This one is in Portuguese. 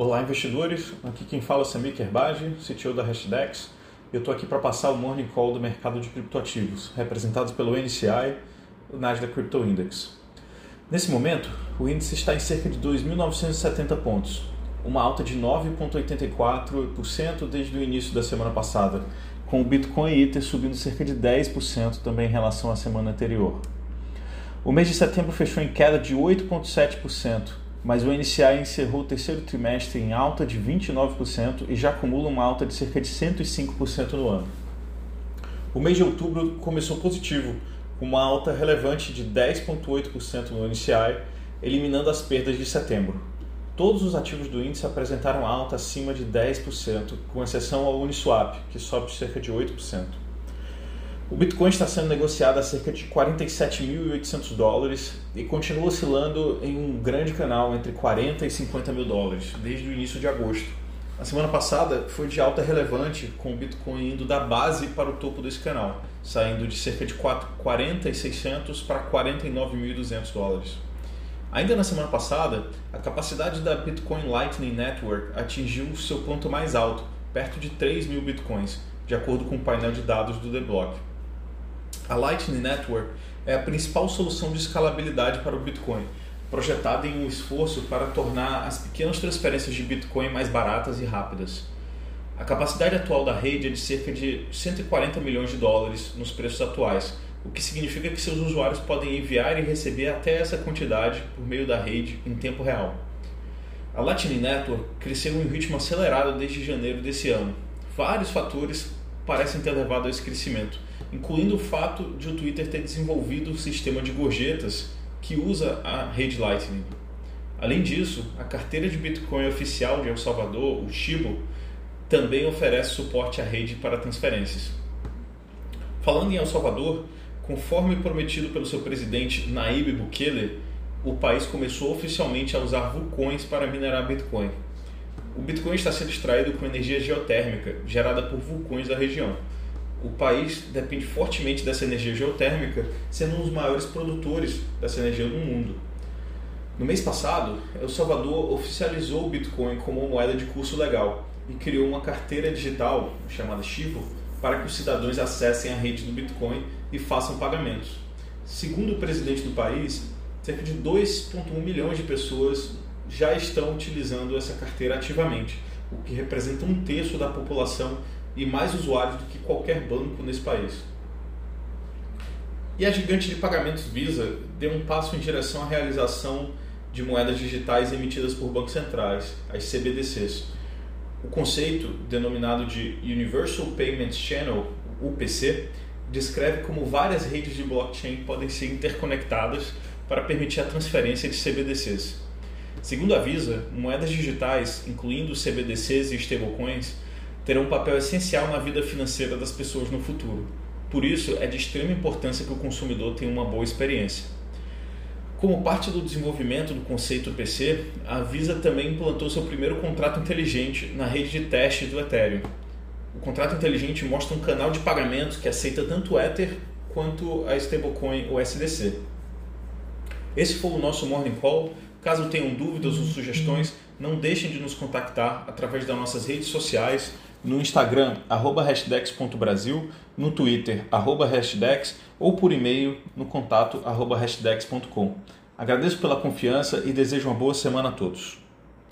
Olá, investidores. Aqui quem fala é Samir Kerbaj, CTO da Hashdex. Eu estou aqui para passar o Morning Call do mercado de criptoativos, representados pelo NCI, o Nasdaq Crypto Index. Nesse momento, o índice está em cerca de 2.970 pontos, uma alta de 9,84% desde o início da semana passada, com o Bitcoin e Ether subindo cerca de 10% também em relação à semana anterior. O mês de setembro fechou em queda de 8,7%, mas o NCI encerrou o terceiro trimestre em alta de 29% e já acumula uma alta de cerca de 105% no ano. O mês de outubro começou positivo, com uma alta relevante de 10,8% no NCI, eliminando as perdas de setembro. Todos os ativos do índice apresentaram alta acima de 10%, com exceção ao Uniswap, que sobe cerca de 8%. O Bitcoin está sendo negociado a cerca de 47.800 dólares e continua oscilando em um grande canal entre 40 e 50 mil dólares desde o início de agosto. A semana passada foi de alta relevante, com o Bitcoin indo da base para o topo desse canal, saindo de cerca de 40.600 para 49.200 dólares. Ainda na semana passada, a capacidade da Bitcoin Lightning Network atingiu seu ponto mais alto, perto de 3 mil bitcoins, de acordo com o painel de dados do The Block. A Lightning Network é a principal solução de escalabilidade para o Bitcoin, projetada em um esforço para tornar as pequenas transferências de Bitcoin mais baratas e rápidas. A capacidade atual da rede é de cerca de 140 milhões de dólares nos preços atuais, o que significa que seus usuários podem enviar e receber até essa quantidade por meio da rede em tempo real. A Lightning Network cresceu em um ritmo acelerado desde janeiro desse ano. Vários fatores parecem ter levado a esse crescimento, incluindo o fato de o Twitter ter desenvolvido um sistema de gorjetas que usa a rede Lightning. Além disso, a carteira de Bitcoin oficial de El Salvador, o Shibo, também oferece suporte à rede para transferências. Falando em El Salvador, conforme prometido pelo seu presidente Nayib Bukele, o país começou oficialmente a usar vulcões para minerar Bitcoin. O Bitcoin está sendo extraído com energia geotérmica gerada por vulcões da região o país depende fortemente dessa energia geotérmica, sendo um dos maiores produtores dessa energia no mundo. No mês passado, El Salvador oficializou o Bitcoin como uma moeda de curso legal e criou uma carteira digital chamada Chivo para que os cidadãos acessem a rede do Bitcoin e façam pagamentos. Segundo o presidente do país, cerca de 2,1 milhões de pessoas já estão utilizando essa carteira ativamente, o que representa um terço da população e mais usuários do que qualquer banco nesse país. E a gigante de pagamentos Visa deu um passo em direção à realização de moedas digitais emitidas por bancos centrais, as CBDCs. O conceito, denominado de Universal Payments Channel, UPC, descreve como várias redes de blockchain podem ser interconectadas para permitir a transferência de CBDCs. Segundo a Visa, moedas digitais, incluindo CBDCs e stablecoins, terão um papel essencial na vida financeira das pessoas no futuro. Por isso, é de extrema importância que o consumidor tenha uma boa experiência. Como parte do desenvolvimento do conceito PC, a Visa também implantou seu primeiro contrato inteligente na rede de teste do Ethereum. O contrato inteligente mostra um canal de pagamentos que aceita tanto o Ether quanto a stablecoin USDC. Esse foi o nosso Morning Call. Caso tenham dúvidas ou sugestões, não deixem de nos contactar através das nossas redes sociais no Instagram, arroba hashdex.brasil, no Twitter, arroba hashdex, ou por e-mail no contato arroba hashdex.com. Agradeço pela confiança e desejo uma boa semana a todos.